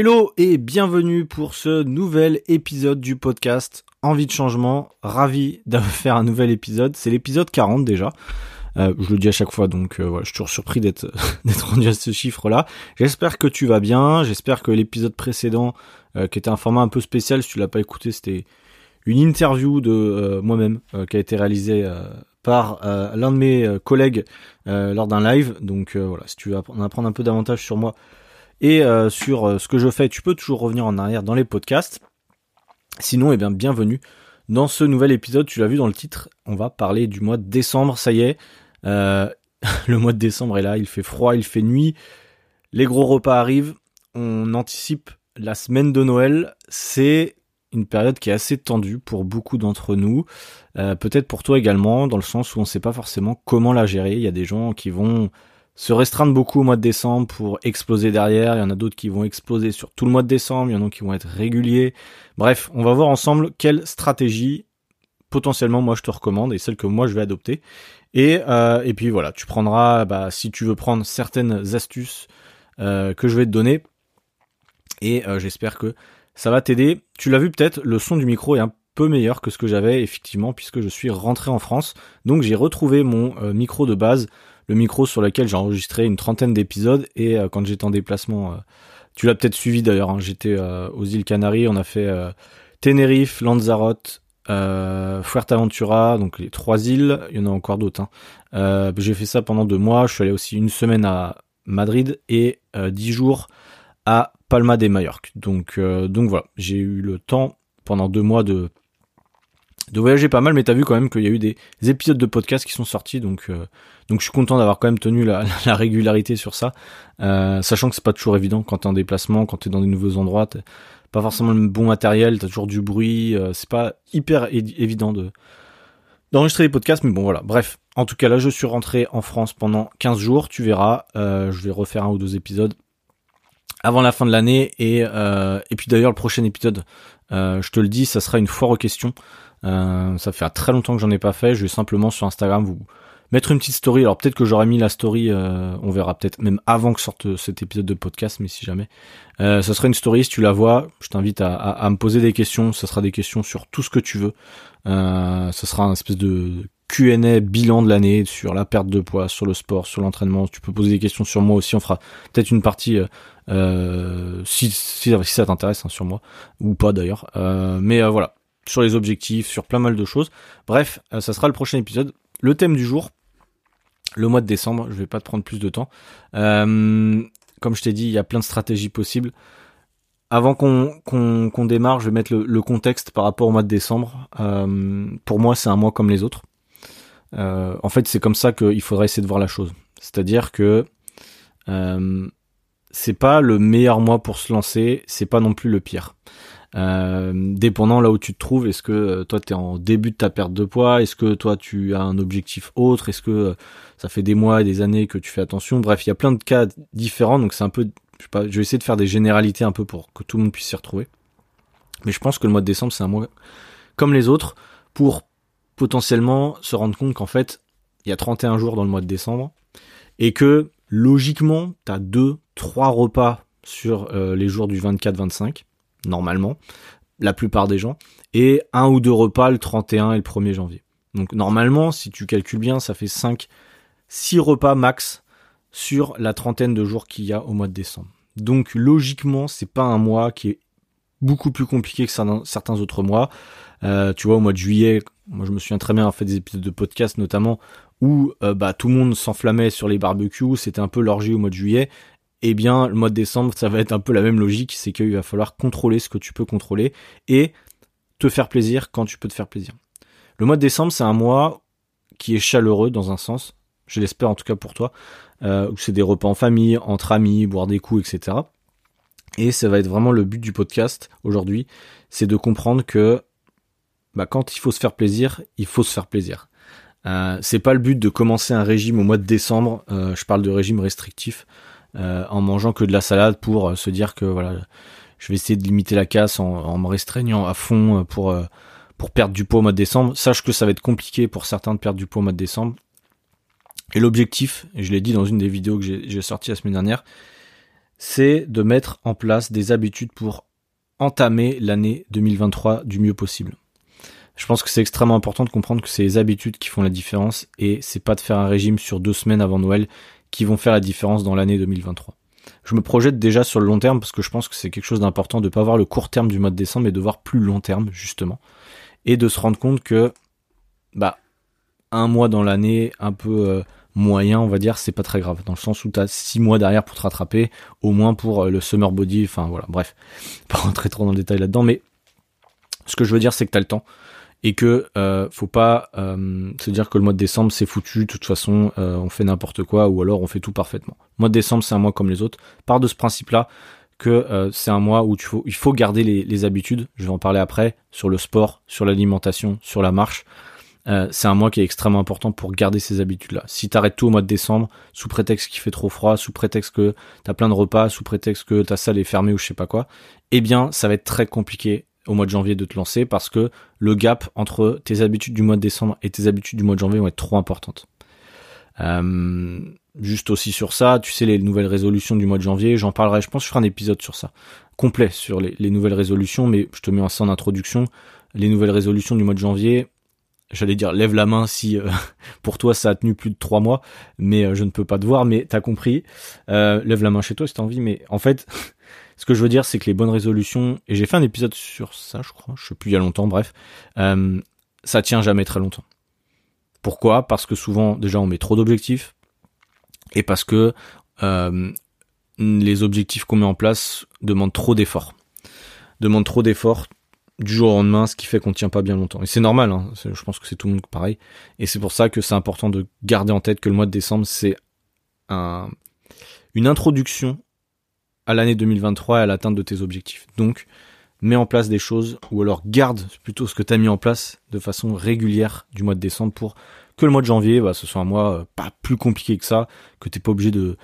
Hello et bienvenue pour ce nouvel épisode du podcast Envie de changement. Ravi de faire un nouvel épisode. C'est l'épisode 40 déjà. Euh, je le dis à chaque fois, donc euh, je suis toujours surpris d'être d'être rendu à ce chiffre-là. J'espère que tu vas bien. J'espère que l'épisode précédent, euh, qui était un format un peu spécial, si tu l'as pas écouté, c'était une interview de moi-même qui a été réalisée par l'un de mes collègues lors d'un live. Donc voilà, si tu veux en apprendre un peu davantage sur moi, et euh, sur euh, ce que je fais, tu peux toujours revenir en arrière dans les podcasts. Sinon, eh bien, bienvenue dans ce nouvel épisode. Tu l'as vu dans le titre, on va parler du mois de décembre. Ça y est, euh, le mois de décembre est là. Il fait froid, il fait nuit. Les gros repas arrivent. On anticipe la semaine de Noël. C'est une période qui est assez tendue pour beaucoup d'entre nous, peut-être pour toi également, dans le sens où on ne sait pas forcément comment la gérer. Il y a des gens qui vont se restreindre beaucoup au mois de décembre pour exploser derrière. Il y en a d'autres qui vont exploser sur tout le mois de décembre. Il y en a qui vont être réguliers. Bref, on va voir ensemble quelle stratégie potentiellement moi je te recommande et celle que moi je vais adopter. Et, euh, puis voilà, tu prendras, bah, si tu veux prendre certaines astuces euh, que je vais te donner. Et euh, j'espère que ça va t'aider. Tu l'as vu peut-être, le son du micro est un peu meilleur que ce que j'avais effectivement puisque je suis rentré en France. Donc j'ai retrouvé mon micro de base le micro sur lequel j'ai enregistré une trentaine d'épisodes et euh, quand j'étais en déplacement, euh, tu l'as peut-être suivi d'ailleurs, hein, j'étais euh, aux îles Canaries, on a fait Tenerife, Lanzarote, Fuerteventura, donc les trois îles, il y en a encore d'autres. Hein. j'ai fait ça pendant deux mois, je suis allé aussi une semaine à Madrid et dix jours à Palma de Mallorca. Donc, donc voilà, j'ai eu le temps pendant deux mois de de voyager pas mal, mais t'as vu quand même qu'il y a eu des, épisodes de podcast qui sont sortis, donc donc je suis content d'avoir quand même tenu la, régularité sur ça, euh, sachant que c'est pas toujours évident quand t'es en déplacement, quand t'es dans des nouveaux endroits, pas forcément le bon matériel, t'as toujours du bruit, euh, c'est pas hyper évident de d'enregistrer des podcasts, mais bon voilà, bref. En tout cas là, je suis rentré en France pendant 15 jours, tu verras, je vais refaire un ou deux épisodes avant la fin de l'année et et puis d'ailleurs le prochain épisode, je te le dis, ça sera une foire aux questions. Euh, ça fait très longtemps que j'en ai pas fait. Je vais simplement sur Instagram vous mettre une petite story. Alors peut-être que j'aurais mis la story, euh, on verra peut-être même avant que sorte cet épisode de podcast, mais si jamais. Euh, ça sera une story, si tu la vois, je t'invite à, à, me poser des questions. Ça sera des questions sur tout ce que tu veux. Euh, ça sera un espèce de Q&A bilan de l'année sur la perte de poids, sur le sport, sur l'entraînement. Tu peux poser des questions sur moi aussi. On fera peut-être une partie euh, si, si, si, ça t'intéresse hein, sur moi ou pas d'ailleurs. mais voilà, sur les objectifs, sur plein mal de choses. Bref, euh, ça sera le prochain épisode. Le thème du jour, le mois de décembre, je vais pas te prendre plus de temps. Euh, comme je t'ai dit, il y a plein de stratégies possibles. Avant qu'on démarre, je vais mettre le, contexte par rapport au mois de décembre. Euh, pour moi, c'est un mois comme les autres. en fait, c'est comme ça qu'il faudrait essayer de voir la chose. C'est-à-dire que c'est pas le meilleur mois pour se lancer, c'est pas non plus le pire. Euh, dépendant là où tu te trouves, est-ce que euh, toi tu es en début de ta perte de poids, est-ce que toi tu as un objectif autre, est-ce que euh, ça fait des mois et des années que tu fais attention, bref, il y a plein de cas différents, donc c'est un peu, je, sais pas, je vais essayer de faire des généralités un peu pour que tout le monde puisse s'y retrouver. Mais je pense que le mois de décembre c'est un mois comme les autres pour potentiellement se rendre compte qu'en fait il y a 31 jours dans le mois de décembre et que logiquement tu as deux, trois repas sur les jours du 24-25 normalement, la plupart des gens, et un ou deux repas le 31 et le 1er janvier. Donc normalement, si tu calcules bien, ça fait 5, 6 repas max sur la trentaine de jours qu'il y a au mois de décembre. Donc logiquement, c'est pas un mois qui est beaucoup plus compliqué que certains autres mois. Euh, tu vois, au mois de juillet, moi je me souviens très bien en fait des épisodes de podcast notamment où euh, bah tout le monde s'enflammait sur les barbecues, c'était un peu l'orgie au mois de juillet eh bien, le mois de décembre, ça va être un peu la même logique, c'est qu'il va falloir contrôler ce que tu peux contrôler et te faire plaisir quand tu peux te faire plaisir. Le mois de décembre, c'est un mois qui est chaleureux dans un sens, je l'espère en tout cas pour toi, euh, c'est des repas en famille, entre amis, boire des coups, etc. Et ça va être vraiment le but du podcast aujourd'hui, c'est de comprendre que bah, quand il faut se faire plaisir, il faut se faire plaisir. Euh, c'est pas le but de commencer un régime au mois de décembre. Euh, je parle de régime restrictif. Euh, en mangeant que de la salade pour euh, se dire que voilà, je vais essayer de limiter la casse en, me restreignant à fond euh, pour perdre du poids au mois de décembre. Sache que ça va être compliqué pour certains de perdre du poids au mois de décembre. Et l'objectif, je l'ai dit dans une des vidéos que j'ai sorties la semaine dernière, c'est de mettre en place des habitudes pour entamer l'année 2023 du mieux possible. Je pense que c'est extrêmement important de comprendre que c'est les habitudes qui font la différence et c'est pas de faire un régime sur deux semaines avant Noël qui vont faire la différence dans l'année 2023. Je me projette déjà sur le long terme parce que je pense que c'est quelque chose d'important de pas voir le court terme du mois de décembre mais de voir plus long terme justement et de se rendre compte que bah un mois dans l'année un peu euh, moyen, on va dire, c'est pas très grave. Dans le sens où t'as six mois derrière pour te rattraper, au moins pour euh, le summer body, enfin voilà, bref. Pas rentrer trop dans le détail là-dedans, mais ce que je veux dire, c'est que t'as le temps. Et que euh, faut pas euh, se dire que le mois de décembre c'est foutu, de toute façon on fait n'importe quoi ou alors on fait tout parfaitement. Le mois de décembre c'est un mois comme les autres. Part de ce principe-là que c'est un mois où il faut garder les, les habitudes. Je vais en parler après sur le sport, sur l'alimentation, sur la marche. Euh, c'est un mois qui est extrêmement important pour garder ces habitudes-là. Si t'arrêtes tout au mois de décembre, sous prétexte qu'il fait trop froid, sous prétexte que t'as plein de repas, sous prétexte que ta salle est fermée ou je sais pas quoi, eh bien, ça va être très compliqué au mois de janvier de te lancer parce que le gap entre tes habitudes du mois de décembre et tes habitudes du mois de janvier vont être trop importantes. Euh, juste aussi sur ça, tu sais les nouvelles résolutions du mois de janvier, j'en parlerai, je pense je ferai un épisode sur ça, complet sur les, les nouvelles résolutions, mais je te mets ça en introduction. Les nouvelles résolutions du mois de janvier, j'allais dire lève la main si euh, pour toi ça a tenu plus de trois mois, mais euh, je ne peux pas te voir, mais t'as compris. Lève la main chez toi si t'as envie, mais en fait, ce que je veux dire, c'est que les bonnes résolutions, et j'ai fait un épisode sur ça, je crois, je sais plus il y a longtemps, bref, ça tient jamais très longtemps. Pourquoi? Parce que souvent, déjà, on met trop d'objectifs, et parce que les objectifs qu'on met en place demandent trop d'efforts. Demandent trop d'efforts, du jour au lendemain, ce qui fait qu'on tient pas bien longtemps. Et c'est normal, hein, je pense que c'est tout le monde pareil. Et c'est pour ça que c'est important de garder en tête que le mois de décembre, c'est un, une introduction à l'année 2023 et à l'atteinte de tes objectifs. Donc, mets en place des choses, ou alors garde plutôt ce que tu as mis en place de façon régulière du mois de décembre pour que le mois de janvier, bah, ce soit un mois euh, pas plus compliqué que ça, que t'es pas obligé de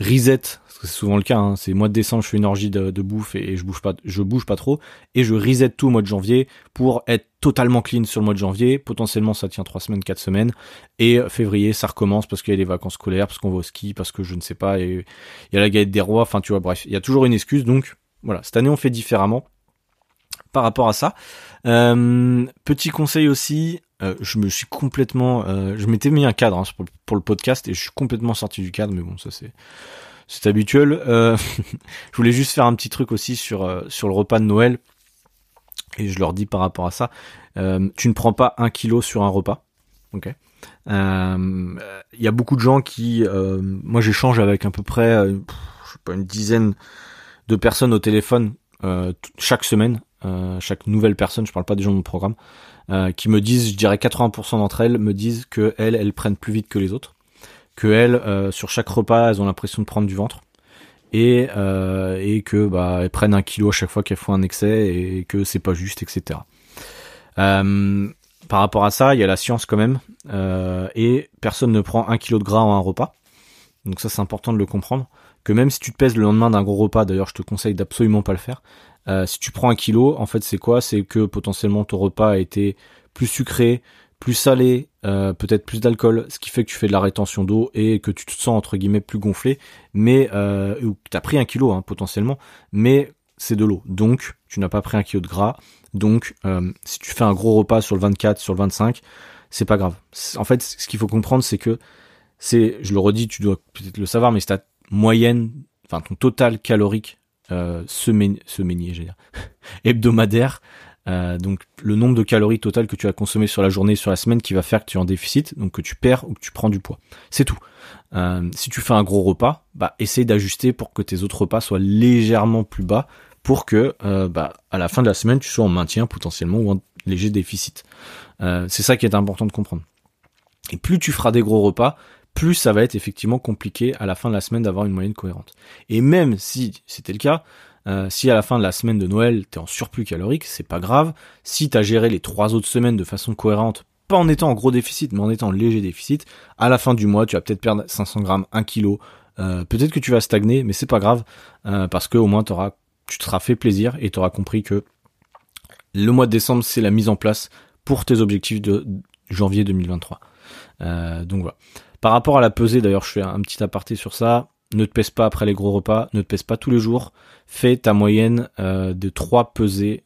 reset, c'est souvent le cas, hein, c'est mois de décembre, je fais une orgie de, bouffe et, je bouge pas, je bouge pas trop, et je reset tout au mois de janvier pour être totalement clean sur le mois de janvier. Potentiellement, ça tient trois semaines, quatre semaines, et février, ça recommence parce qu'il y a les vacances scolaires, parce qu'on va au ski, parce que je ne sais pas, et il y a la galette des rois, enfin tu vois, bref, il y a toujours une excuse. Donc voilà, cette année on fait différemment par rapport à ça. Euh, petit conseil aussi, euh, je me suis complètement, euh, je m'étais mis un cadre hein, pour, le podcast et je suis complètement sorti du cadre, mais bon, ça c'est c'est habituel. Euh, je voulais juste faire un petit truc aussi sur sur le repas de Noël et je leur dis par rapport à ça, tu ne prends pas un kilo sur un repas, ok? Il y a beaucoup de gens qui, moi j'échange avec à peu près, je sais pas une dizaine de personnes au téléphone chaque semaine, chaque nouvelle personne. Je parle pas des gens de mon programme. Euh, qui me disent, je dirais 80% d'entre elles me disent que elles, elles prennent plus vite que les autres, que elles, euh, sur chaque repas, elles ont l'impression de prendre du ventre et euh, et que bah elles prennent un kilo à chaque fois qu'elles font un excès et que c'est pas juste, etc. par rapport à ça, il y a la science quand même et personne ne prend un kilo de gras en un repas. Donc ça c'est important de le comprendre. Que même si tu te pèses le lendemain d'un gros repas, d'ailleurs je te conseille d'absolument pas le faire, euh, si tu prends un kilo, en fait, c'est quoi? C'est que potentiellement ton repas a été plus sucré, plus salé, euh, peut-être plus d'alcool, ce qui fait que tu fais de la rétention d'eau et que tu te sens entre guillemets plus gonflé, mais euh, ou t'as pris un kilo hein, potentiellement, mais c'est de l'eau, donc tu n'as pas pris un kilo de gras, donc euh, si tu fais un gros repas sur le 24, sur le 25, c'est pas grave. En fait, ce qu'il faut comprendre, c'est que c'est, je le redis, tu dois peut-être le savoir, mais c'est ta moyenne, enfin ton total calorique euh, semainier, dire, hebdomadaire. Euh, donc le nombre de calories totales que tu as consommé sur la journée, sur la semaine, qui va faire que tu es en déficit, donc que tu perds ou que tu prends du poids. C'est tout. Euh, si tu fais un gros repas, bah essaye d'ajuster pour que tes autres repas soient légèrement plus bas, pour que bah, à la fin de la semaine tu sois en maintien potentiellement ou en léger déficit. C'est ça qui est important de comprendre. Et plus tu feras des gros repas, plus ça va être effectivement compliqué à la fin de la semaine d'avoir une moyenne cohérente. Et même si c'était le cas, euh, si à la fin de la semaine de Noël t'es en surplus calorique, c'est pas grave. Si t'as géré les trois autres semaines de façon cohérente, pas en étant en gros déficit, mais en étant en léger déficit, à la fin du mois tu vas peut-être perdre 500 grammes, 1 kilo. Euh, peut-être que tu vas stagner, mais c'est pas grave euh, parce que au moins tu te seras fait plaisir et t'auras compris que le mois de décembre c'est la mise en place pour tes objectifs de janvier 2023. donc voilà. Par rapport à la pesée, d'ailleurs, je fais un petit aparté sur ça. ne te pèse pas après les gros repas, ne te pèse pas tous les jours, fais ta moyenne euh, de 3 pesées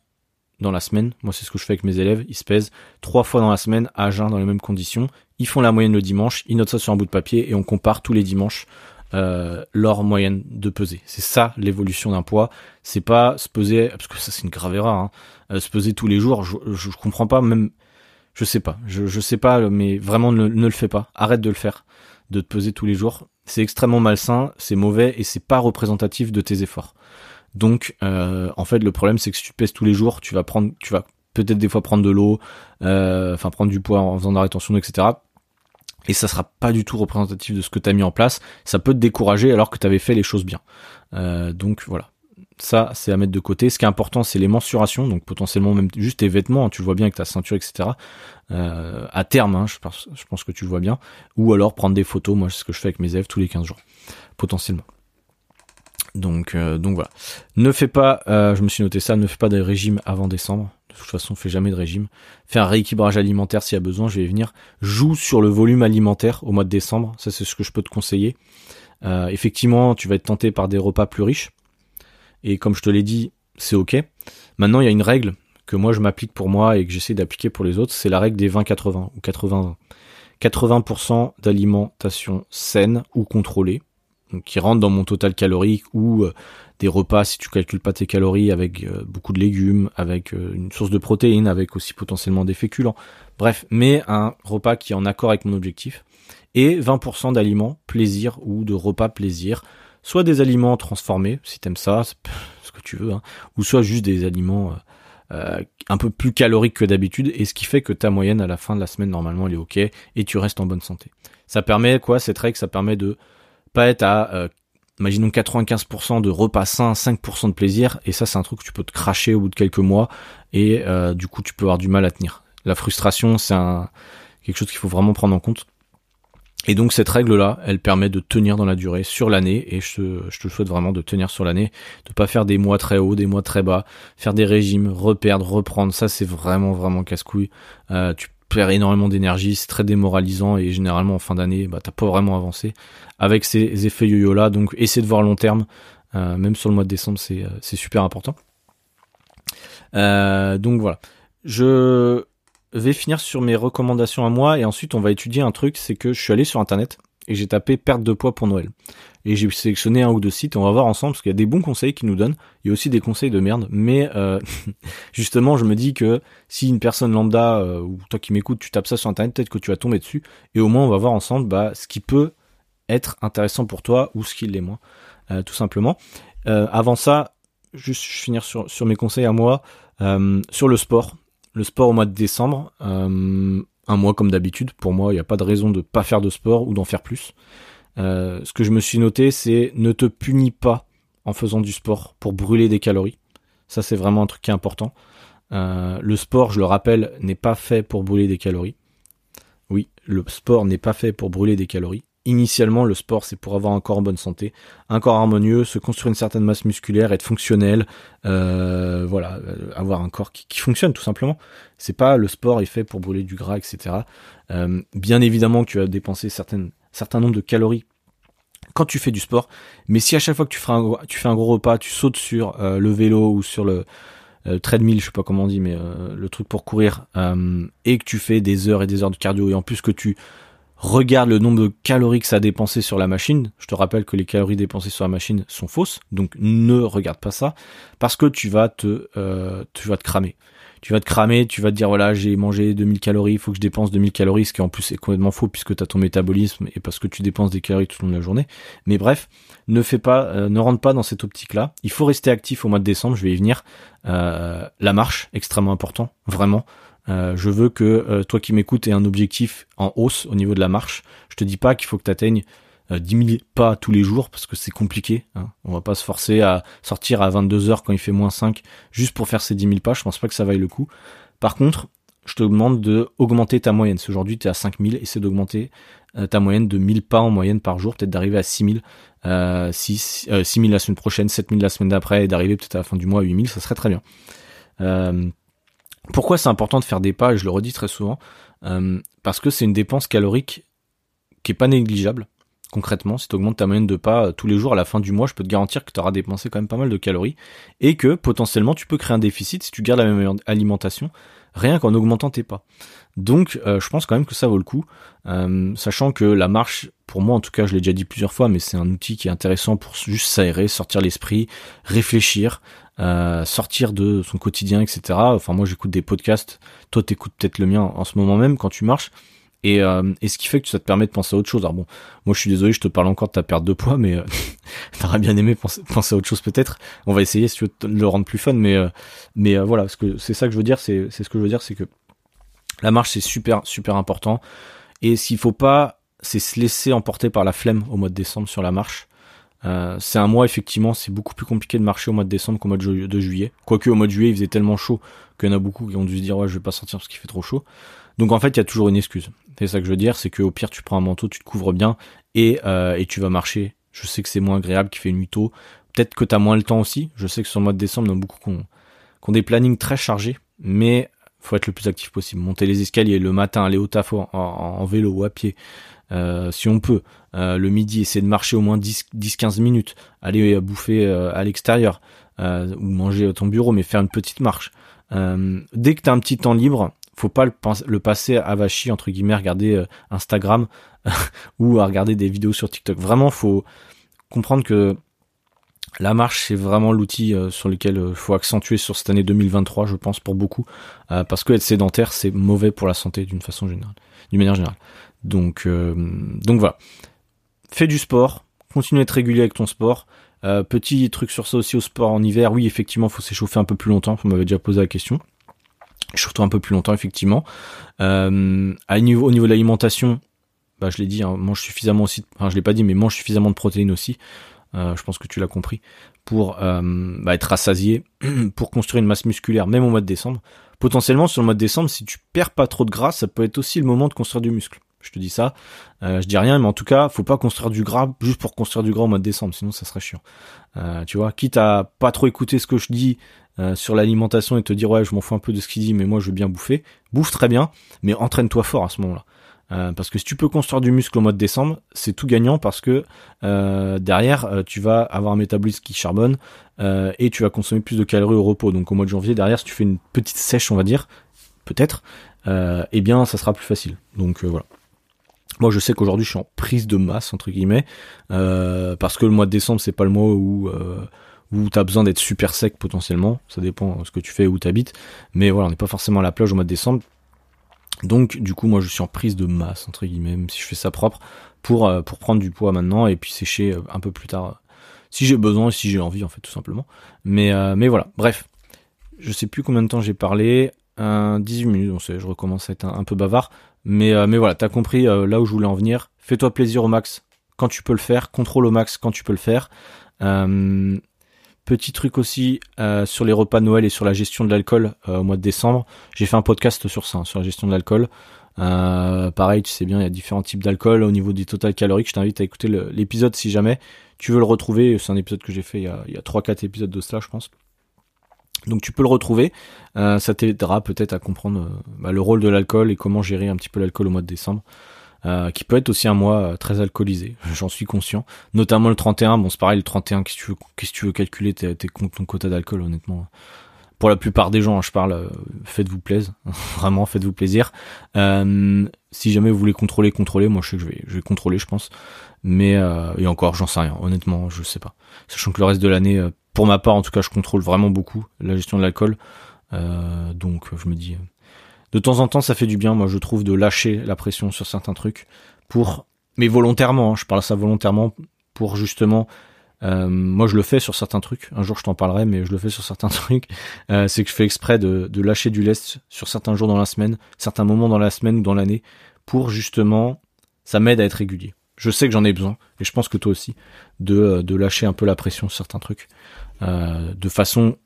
dans la semaine. Moi, c'est ce que je fais avec mes élèves. Ils se pèsent trois fois dans la semaine à jeun dans les mêmes conditions. Ils font la moyenne le dimanche, ils notent ça sur un bout de papier et on compare tous les dimanches euh, leur moyenne de pesée. C'est ça l'évolution d'un poids. C'est pas se peser, parce que ça c'est une grave erreur, hein, euh, se peser tous les jours. Je, je, comprends pas, même, je sais pas, je, je sais pas, mais vraiment ne, le fais pas. Arrête de le faire, de te peser tous les jours. C'est extrêmement malsain, c'est mauvais et c'est pas représentatif de tes efforts. Donc, euh, en fait, le problème, c'est que si tu pèses tous les jours, tu vas prendre, tu vas peut-être des fois prendre de l'eau, euh, enfin prendre du poids en faisant de la rétention, etc. Et ça sera pas du tout représentatif de ce que tu as mis en place. Ça peut te décourager alors que tu avais fait les choses bien. Euh, donc voilà. Ça, c'est à mettre de côté. Ce qui est important, c'est les mensurations, donc potentiellement même juste tes vêtements. Hein, tu le vois bien avec ta ceinture, etc. Euh, à terme, hein, je, pense, que tu le vois bien. Ou alors prendre des photos. Moi, c'est ce que je fais avec mes élèves tous les 15 jours, potentiellement. Donc, euh, donc voilà. Ne fais pas, euh, je me suis noté ça, ne fais pas de régime avant décembre. De toute façon, fais jamais de régime. Fais un rééquilibrage alimentaire s'il y a besoin, je vais y venir. Joue sur le volume alimentaire au mois de décembre, ça c'est ce que je peux te conseiller. Effectivement, tu vas être tenté par des repas plus riches. Et comme je te l'ai dit, c'est ok. Maintenant, il y a une règle que moi je m'applique pour moi et que j'essaie d'appliquer pour les autres, c'est la règle des 20-80 ou 80-20. 80% d'alimentation saine ou contrôlée, qui rentre dans mon total calorique ou euh, des repas si tu calcules pas tes calories avec euh, beaucoup de légumes, avec euh, une source de protéines, avec aussi potentiellement des féculents. Bref, mais un repas qui est en accord avec mon objectif et 20% d'aliments plaisir ou de repas plaisir, soit des aliments transformés si t'aimes ça, ce que tu veux, hein, ou soit juste des aliments un peu plus caloriques que d'habitude et ce qui fait que ta moyenne à la fin de la semaine normalement elle est ok et tu restes en bonne santé. Ça permet quoi cette règle? Ça permet de pas être à, euh, imaginons 95% de repas sains, 5% de plaisir, et ça c'est un truc que tu peux te cracher au bout de quelques mois, et euh, du coup tu peux avoir du mal à tenir. La frustration, c'est un, quelque chose qu'il faut vraiment prendre en compte. Et donc cette règle-là, elle permet de tenir dans la durée sur l'année, et je te, je te souhaite vraiment de tenir sur l'année, de pas faire des mois très hauts, des mois très bas, faire des régimes, reperdre, reprendre, ça c'est vraiment vraiment casse-couille. Euh, tu perds énormément d'énergie, c'est très démoralisant et généralement en fin d'année, bah t'as pas vraiment avancé avec ces effets yo-yo là. Donc essaie de voir long terme, euh, même sur le mois de décembre, c'est euh, super important. Euh, donc voilà, je vais finir sur mes recommandations à moi et ensuite on va étudier un truc, c'est que je suis allé sur internet et j'ai tapé perte de poids pour Noël. Et j'ai sélectionné un ou deux sites, on va voir ensemble, parce qu'il y a des bons conseils qui nous donnent, il y a aussi des conseils de merde, mais euh, justement je me dis que si une personne lambda, euh, ou toi qui m'écoutes, tu tapes ça sur internet, peut-être que tu vas tomber dessus, et au moins on va voir ensemble bah, ce qui peut être intéressant pour toi ou ce qui l'est moins, euh, tout simplement. avant ça, juste finir sur, sur mes conseils à moi, sur le sport. Le sport au mois de décembre, un mois comme d'habitude. Pour moi, il n'y a pas de raison de pas faire de sport ou d'en faire plus. Euh, ce que je me suis noté, c'est ne te punis pas en faisant du sport pour brûler des calories. Ça, c'est vraiment un truc qui est important. Euh, le sport, je le rappelle, n'est pas fait pour brûler des calories. Oui, le sport n'est pas fait pour brûler des calories. Initialement, le sport, c'est pour avoir un corps en bonne santé, un corps harmonieux, se construire une certaine masse musculaire, être fonctionnel, euh, voilà, euh, avoir un corps qui, fonctionne tout simplement. C'est pas le sport est fait pour brûler du gras, etc. Euh, bien évidemment que tu as dépensé certaines, certain nombre de calories quand tu fais du sport, mais si à chaque fois que tu fais un, gros repas, tu sautes sur le vélo ou sur le treadmill, je sais pas comment on dit, mais le truc pour courir, et que tu fais des heures et des heures de cardio, et en plus que tu regarde le nombre de calories que ça a dépensé sur la machine. Je te rappelle que les calories dépensées sur la machine sont fausses, donc ne regarde pas ça parce que tu vas te, euh, tu vas te cramer. Tu vas te cramer, tu vas te dire voilà j'ai mangé 2000 calories, il faut que je dépense 2000 calories, ce qui en plus est complètement faux puisque tu as ton métabolisme et parce que tu dépenses des calories tout au long de la journée. Mais bref, ne fais pas, euh, ne rentre pas dans cette optique-là. Il faut rester actif au mois de décembre, je vais y venir. Euh, la marche, extrêmement important, vraiment. Euh, je veux que euh, toi qui m'écoutes aies un objectif en hausse au niveau de la marche. Je te dis pas qu'il faut que tu atteignes euh, 10 000 pas tous les jours parce que c'est compliqué. Hein. On va pas se forcer à sortir à 22 heures quand il fait moins 5 juste pour faire ces 10 000 pas. Je pense pas que ça vaille le coup. Par contre, je te demande de augmenter ta moyenne. Si aujourd'hui tu es à 5000, essaie d'augmenter euh, ta moyenne de 1000 pas en moyenne par jour, peut-être d'arriver à 6000, euh, 6, 6000 la semaine prochaine, 7000 la semaine d'après et d'arriver peut-être à la fin du mois à 8000, ça serait très bien. Euh, pourquoi c'est important de faire des pas, je le redis très souvent, euh, parce que c'est une dépense calorique qui est pas négligeable, concrètement, si tu augmentes ta moyenne de pas tous les jours à la fin du mois, je peux te garantir que tu auras dépensé quand même pas mal de calories et que potentiellement tu peux créer un déficit si tu gardes la même alimentation rien qu'en augmentant tes pas. Donc euh, je pense quand même que ça vaut le coup, euh, sachant que la marche, pour moi en tout cas, je l'ai déjà dit plusieurs fois, mais c'est un outil qui est intéressant pour juste s'aérer, sortir l'esprit, réfléchir, euh, sortir de son quotidien, etc. Enfin moi j'écoute des podcasts, toi t'écoutes peut-être le mien en ce moment même quand tu marches. Et, et, ce qui fait que ça te permet de penser à autre chose. Alors bon, moi je suis désolé, je te parle encore de ta perte de poids, mais t'aurais bien aimé penser, à autre chose peut-être. On va essayer si tu veux le rendre plus fun, mais mais voilà, c'est ça que je veux dire, c'est c'est ce que je veux dire, c'est que la marche, c'est super, super important. Et s'il faut pas, c'est se laisser emporter par la flemme au mois de décembre sur la marche. Euh, c'est un mois, effectivement, c'est beaucoup plus compliqué de marcher au mois de décembre qu'au mois de, juillet. Quoique au mois de juillet, il faisait tellement chaud qu'il y en a beaucoup qui ont dû se dire, ouais, je vais pas sortir parce qu'il fait trop chaud. Donc en fait, il y a toujours une excuse. C'est ça que je veux dire, c'est qu'au pire, tu prends un manteau, tu te couvres bien et, euh, et tu vas marcher. Je sais que c'est moins agréable qu'il fait nuit tôt. Peut-être que tu as moins le temps aussi. Je sais que sur le mois de décembre, il y en a beaucoup qui ont des plannings très chargés. Mais faut être le plus actif possible. Monter les escaliers le matin, aller au taf en, vélo ou à pied, euh, si on peut. Euh, le midi, essayer de marcher au moins 10-15 minutes. Aller bouffer euh, à l'extérieur ou manger à ton bureau, mais faire une petite marche. dès que tu as un petit temps libre, faut pas le, passer à vachi entre guillemets, regarder Instagram ou à regarder des vidéos sur TikTok. Vraiment, faut comprendre que la marche, c'est vraiment l'outil sur lequel il faut accentuer sur cette année 2023, je pense, pour beaucoup, parce que être sédentaire, c'est mauvais pour la santé d'une façon générale, d'une manière générale. Donc, donc voilà. Fais du sport, continue à être régulier avec ton sport. petit truc sur ça aussi au sport en hiver, oui, effectivement, faut s'échauffer un peu plus longtemps. Vous m'avez déjà posé la question. Surtout un peu plus longtemps, effectivement. niveau, au niveau de l'alimentation, bah, je l'ai dit, hein, mange suffisamment aussi. Enfin, je l'ai pas dit, mais mange suffisamment de protéines aussi. Euh, je pense que tu l'as compris, pour euh, bah, être rassasié, pour construire une masse musculaire, même au mois de décembre. Potentiellement, sur le mois de décembre, si tu perds pas trop de gras, ça peut être aussi le moment de construire du muscle. Je te dis ça, euh, je dis rien, mais en tout cas, faut pas construire du gras juste pour construire du gras au mois de décembre, sinon ça serait chiant. tu vois, quitte à pas trop écouter ce que je dis sur l'alimentation et te dire ouais, je m'en fous un peu de ce qu'il dit, mais moi je veux bien bouffer. Bouffe très bien, mais entraîne-toi fort à ce moment-là. Euh, parce que si tu peux construire du muscle au mois de décembre, c'est tout gagnant parce que euh, derrière, euh, tu vas avoir un métabolisme qui charbonne et tu vas consommer plus de calories au repos. Donc au mois de janvier, derrière, si tu fais une petite sèche, on va dire, peut-être, eh bien, ça sera plus facile. Donc voilà. Moi, je sais qu'aujourd'hui, je suis en prise de masse entre guillemets parce que le mois de décembre, c'est pas le mois où où tu as besoin d'être super sec potentiellement, ça dépend de ce que tu fais où tu habites, mais voilà, on n'est pas forcément à la plage au mois de décembre, donc du coup moi je suis en prise de masse entre guillemets, même si je fais ça propre, pour, euh, prendre du poids maintenant et puis sécher euh, un peu plus tard euh, si j'ai besoin et si j'ai envie en fait tout simplement. Mais, mais voilà, bref. Je sais plus combien de temps j'ai parlé. 18 minutes, on sait, je recommence à être un, peu bavard. Mais, mais voilà, t'as compris là où je voulais en venir. Fais-toi plaisir au max quand tu peux le faire. Contrôle au max quand tu peux le faire. Petit truc aussi euh, sur les repas Noël et sur la gestion de l'alcool euh, au mois de décembre. J'ai fait un podcast sur ça, hein, sur la gestion de l'alcool. Euh, pareil, tu sais bien, il y a différents types d'alcool au niveau du total calorique. Je t'invite à écouter l'épisode si jamais tu veux le retrouver. C'est un épisode que j'ai fait il y a, a 3-4 épisodes de cela, je pense. Donc tu peux le retrouver. ça t'aidera peut-être à comprendre bah, le rôle de l'alcool et comment gérer un petit peu l'alcool au mois de décembre. Euh, qui peut être aussi un mois euh, très alcoolisé, j'en suis conscient. Notamment le 31, bon c'est pareil, le 31, qu'est-ce que tu veux, tu veux calculer tes, ton quota d'alcool honnêtement? Pour la plupart des gens, hein, je parle, euh, faites-vous plaisir, vraiment faites-vous plaisir. Euh, si jamais vous voulez contrôler, contrôler, moi je sais que je vais, je contrôler, je pense. Mais euh, et encore, j'en sais rien, honnêtement, je sais pas. Sachant que le reste de l'année, pour ma part en tout cas, je contrôle vraiment beaucoup la gestion de l'alcool. donc je me dis, de temps en temps, ça fait du bien, moi, je trouve, de lâcher la pression sur certains trucs pour, mais volontairement, hein, je parle ça volontairement pour justement, euh, moi, je le fais sur certains trucs. Un jour, je t'en parlerai, mais je le fais sur certains trucs. Euh, c'est que je fais exprès de, de lâcher du lest sur certains jours dans la semaine, certains moments dans la semaine ou dans l'année, pour justement, ça m'aide à être régulier. Je sais que j'en ai besoin, et je pense que toi aussi, de, euh, de lâcher un peu la pression sur certains trucs, euh, de façon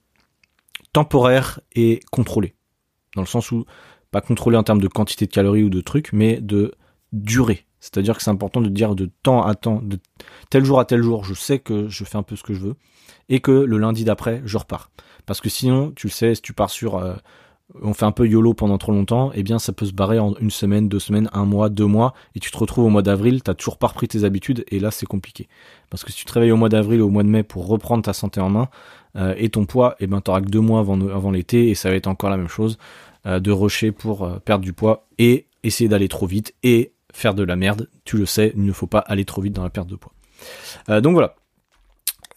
temporaire et contrôlée. Dans le sens où pas contrôler en termes de quantité de calories ou de trucs, mais de durée. C'est-à-dire que c'est important de dire de temps à temps, de tel jour à tel jour, je sais que je fais un peu ce que je veux, et que le lundi d'après, je repars. Parce que sinon, tu le sais, si tu pars sur euh, on fait un peu YOLO pendant trop longtemps, eh bien ça peut se barrer en une semaine, deux semaines, un mois, deux mois, et tu te retrouves au mois d'avril, t'as toujours pas repris tes habitudes, et là c'est compliqué. Parce que si tu te réveilles au mois d'avril au mois de mai pour reprendre ta santé en main, euh, et ton poids, eh ben t'auras que deux mois avant, l'été, et ça va être encore la même chose, euh, de rusher pour euh, perdre du poids, et essayer d'aller trop vite, et faire de la merde, tu le sais, il ne faut pas aller trop vite dans la perte de poids. donc voilà,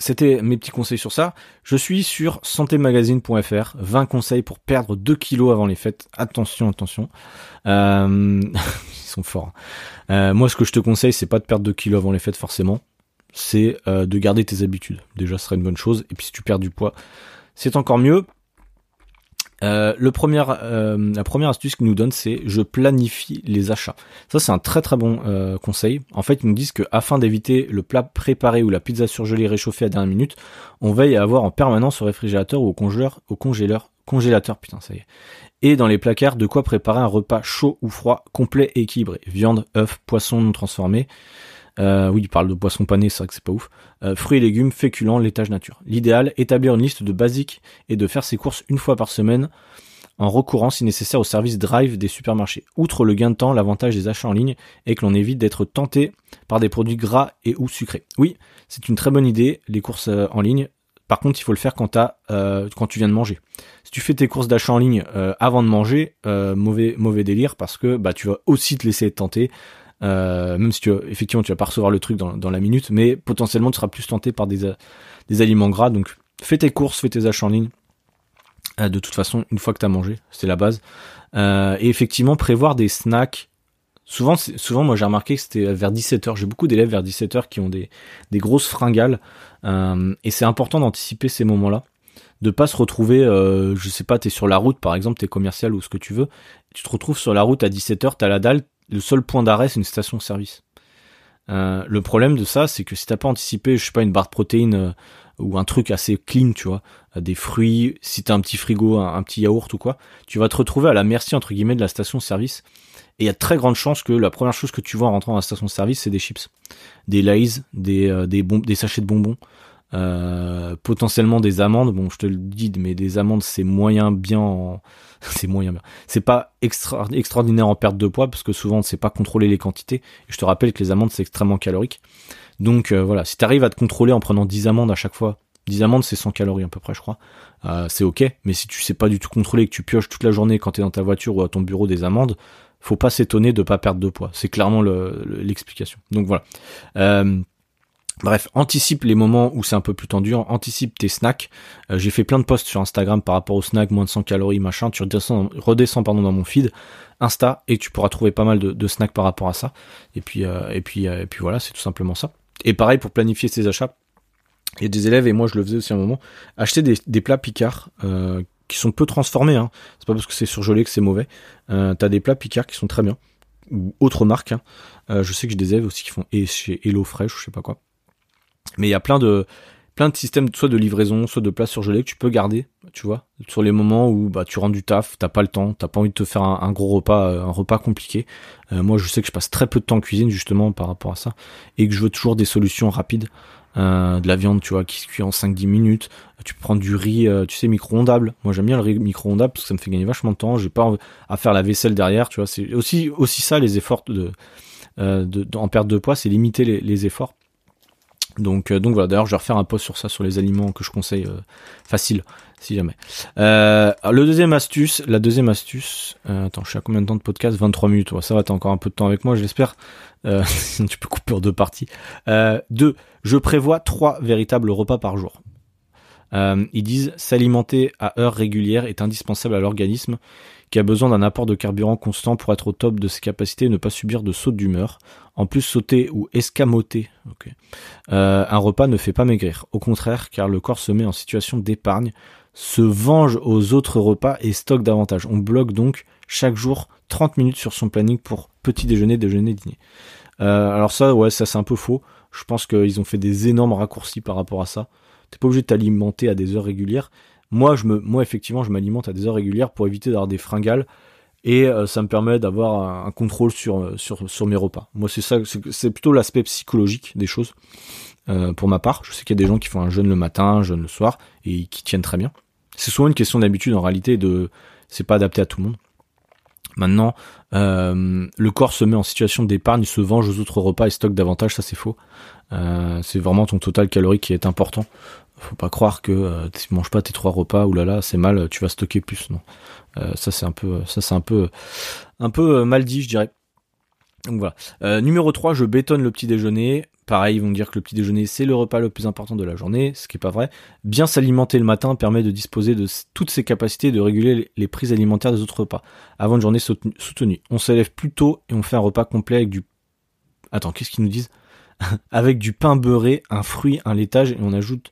c'était mes petits conseils sur ça. Je suis sur santémagazine.fr, 20 conseils pour perdre 2 kilos avant les fêtes. Attention, attention. Euh, ils sont forts. Hein. Euh, moi, ce que je te conseille, c'est pas de perdre 2 kilos avant les fêtes forcément. C'est euh, de garder tes habitudes. Déjà, ce serait une bonne chose. Et puis, si tu perds du poids, c'est encore mieux. Euh, euh, la première astuce qu'ils nous donne, c'est je planifie les achats. Ça, c'est un très très bon euh, conseil. En fait, ils nous disent que afin d'éviter le plat préparé ou la pizza surgelée réchauffée à dernière minute, on veille à avoir en permanence au réfrigérateur ou au congéleur, au congéleur, congélateur, putain, ça y est. Et dans les placards, de quoi préparer un repas chaud ou froid, complet et équilibré. Viande, œufs, poissons non transformés. Euh, oui, il parle de poisson pané, c'est vrai que c'est pas ouf. Euh, fruits et légumes, féculents, laitage nature. L'idéal, établir une liste de basiques et de faire ses courses une fois par semaine en recourant si nécessaire au service drive des supermarchés. Outre le gain de temps, l'avantage des achats en ligne est que l'on évite d'être tenté par des produits gras et ou sucrés. Oui, c'est une très bonne idée, les courses euh, en ligne. Par contre, il faut le faire quand, tu viens de manger. Si tu fais tes courses d'achat en ligne avant de manger, mauvais délire parce que bah tu vas aussi te laisser tenter euh, même si tu effectivement tu vas pas recevoir le truc dans, la minute, mais potentiellement tu seras plus tenté par des, aliments gras. Donc fais tes courses, fais tes achats en ligne. Euh, de toute façon, une fois que tu as mangé, c'est la base. Euh, et effectivement, prévoir des snacks. Souvent, souvent moi j'ai remarqué que c'était vers 17h. J'ai beaucoup d'élèves vers 17h qui ont des, grosses fringales. Et c'est important d'anticiper ces moments-là de pas se retrouver, je sais pas, t'es sur la route par exemple, t'es commercial ou ce que tu veux, tu te retrouves sur la route à 17h, t'as la dalle, le seul point d'arrêt, c'est une station-service. Euh, le problème de ça, c'est que si t'as pas anticipé, je sais pas, une barre de protéines euh, ou un truc assez clean, tu vois, euh, des fruits, si t'as un petit frigo, un, petit yaourt ou quoi, tu vas te retrouver à la merci entre guillemets de la station-service. Et il y a très grandes chances que la première chose que tu vois en rentrant à la station-service, c'est des chips, des lays, des des, des sachets de bonbons, euh, potentiellement des amendes. Bon, je te le dis, mais des amendes, c'est moyen bien. c'est moyen bien. C'est pas extra... extraordinaire en perte de poids parce que souvent on ne sait pas contrôler les quantités. Et je te rappelle que les amandes c'est extrêmement calorique. Donc euh, voilà, si tu arrives à te contrôler en prenant 10 amandes à chaque fois, 10 amandes c'est 100 calories à peu près, je crois. Euh, c'est ok. Mais si tu sais pas du tout contrôler, que tu pioches toute la journée quand tu es dans ta voiture ou à ton bureau des amandes, faut pas s'étonner de pas perdre de poids. C'est clairement l'explication. Donc voilà. Bref, anticipe les moments où c'est un peu plus tendu, anticipe tes snacks. Euh, j'ai fait plein de posts sur Instagram par rapport aux snacks, moins de 100 calories, machin. Tu redescends, redescends pardon, dans mon feed Insta et tu pourras trouver pas mal de, snacks par rapport à ça. Et puis, euh, et puis, euh, et puis voilà, c'est tout simplement ça. Et pareil pour planifier tes achats. Il y a des élèves et moi je le faisais aussi à un moment. Acheter des, plats picards qui sont peu transformés. Hein. C'est pas parce que c'est surgelé que c'est mauvais. T'as des plats picards qui sont très bien ou autres marques. Hein. je sais que j'ai des élèves aussi qui font et chez Hello Fresh, je sais pas quoi mais il y a plein de plein systèmes soit de livraison, soit de plats surgelés que tu peux garder, tu vois, sur les moments où bah tu rentres du taf, t'as pas le temps, t'as pas envie de te faire un, gros repas, euh, un repas compliqué. Euh, moi, je sais que je passe très peu de temps en cuisine justement par rapport à ça, et que je veux toujours des solutions rapides. Euh, de la viande, tu vois, qui se cuit en 5-10 minutes. Tu prendre du riz, tu sais, micro-ondable. Moi, j'aime bien le riz micro-ondable parce que ça me fait gagner vachement de temps. J'ai pas à faire la vaisselle derrière, tu vois. Aussi ça les efforts de, en perte de poids, c'est limiter les efforts donc, euh, donc voilà, d'ailleurs je vais refaire un post sur ça, sur les aliments que je conseille euh, facile, si jamais. Euh, le deuxième astuce, la deuxième astuce, euh, attends, je suis à combien de temps de podcast? 23 minutes, ça va, t'as encore un peu de temps avec moi, j'espère. Euh, tu peux couper en deux parties. deux, je prévois trois véritables repas par jour. ils disent s'alimenter à heure régulière est indispensable à l'organisme qui a besoin d'un apport de carburant constant pour être au top de ses capacités et ne pas subir de sautes d'humeur. En plus, sauter ou escamoter euh, un repas ne fait pas maigrir. Au contraire, car le corps se met en situation d'épargne, se venge aux autres repas et stocke davantage. On bloque donc chaque jour 30 minutes sur son planning pour petit déjeuner, déjeuner, dîner. Euh, alors ça, ouais, ça c'est un peu faux. Je pense qu'ils ont fait des énormes raccourcis par rapport à ça. T'es pas obligé de t'alimenter à des heures régulières. Moi, je me, moi effectivement, je m'alimente à des heures régulières pour éviter d'avoir des fringales et euh, ça me permet d'avoir un, contrôle sur, euh, sur, sur mes repas. Moi, c'est ça, c'est plutôt l'aspect psychologique des choses. Euh, pour ma part, je sais qu'il y a des gens qui font un jeûne le matin, un jeûne le soir et qui tiennent très bien. C'est souvent une question d'habitude en réalité de c'est pas adapté à tout le monde. Maintenant, le corps se met en situation d'épargne, il se venge aux autres repas et stocke davantage, ça c'est faux. C'est vraiment ton total calorique qui est important. Faut pas croire que euh, tu manges pas tes trois repas, ou là là, c'est mal, tu vas stocker plus. Non, euh, ça c'est un peu, ça c'est un peu, un peu mal dit, je dirais. Donc voilà. numéro 3, je bétonne le petit déjeuner. Pareil, ils vont dire que le petit déjeuner, c'est le repas le plus important de la journée, ce qui est pas vrai. Bien s'alimenter le matin permet de disposer de toutes ses capacités de réguler les prises alimentaires des autres repas. Avant une journée soutenue. On s'élève plus tôt et on fait un repas complet avec du... Attends, qu'est-ce qu'ils nous disent? Avec du pain beurré, un fruit, un laitage et on ajoute